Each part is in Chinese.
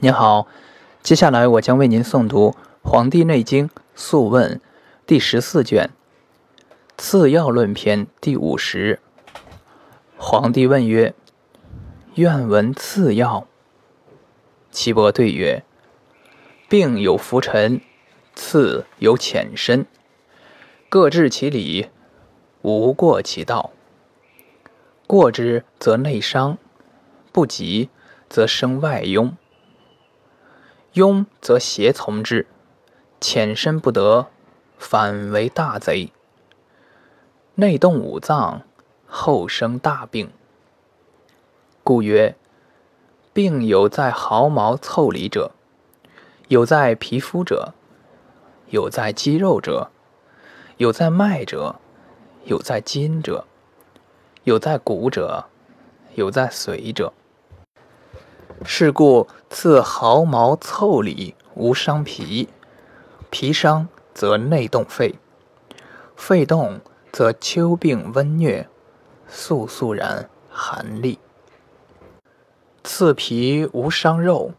您好，接下来我将为您诵读《黄帝内经·素问》第十四卷《次要论篇》第五十。皇帝问曰：“愿闻次要。”岐伯对曰：“病有浮沉，次有浅深，各治其理，无过其道。过之则内伤，不及则生外痈。”庸则邪从之，浅深不得，反为大贼。内动五脏，后生大病。故曰：病有在毫毛腠理者，有在皮肤者，有在肌肉者，有在脉者，有在筋者，有在骨者，有在髓者。是故刺毫毛腠理无伤脾，脾伤则内动肺，肺动则秋病温疟，肃肃然寒栗。刺皮无伤肉，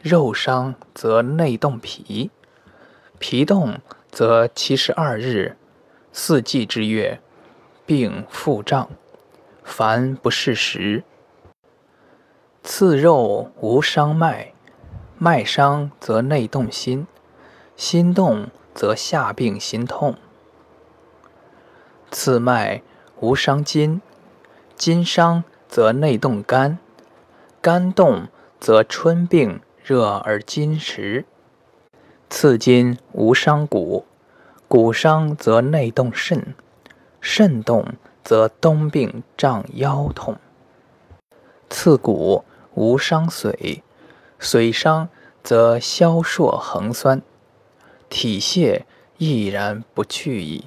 肉伤则内动脾，脾动则七十二日，四季之月，病腹胀，凡不适时。刺肉无伤脉，脉伤则内动心，心动则下病心痛。刺脉无伤筋，筋伤则内动肝，肝动则春病热而筋实。刺筋无伤骨，骨伤则内动肾，肾动则冬病胀腰痛。刺骨。无伤髓，髓伤则消烁横酸，体泄亦然不去矣。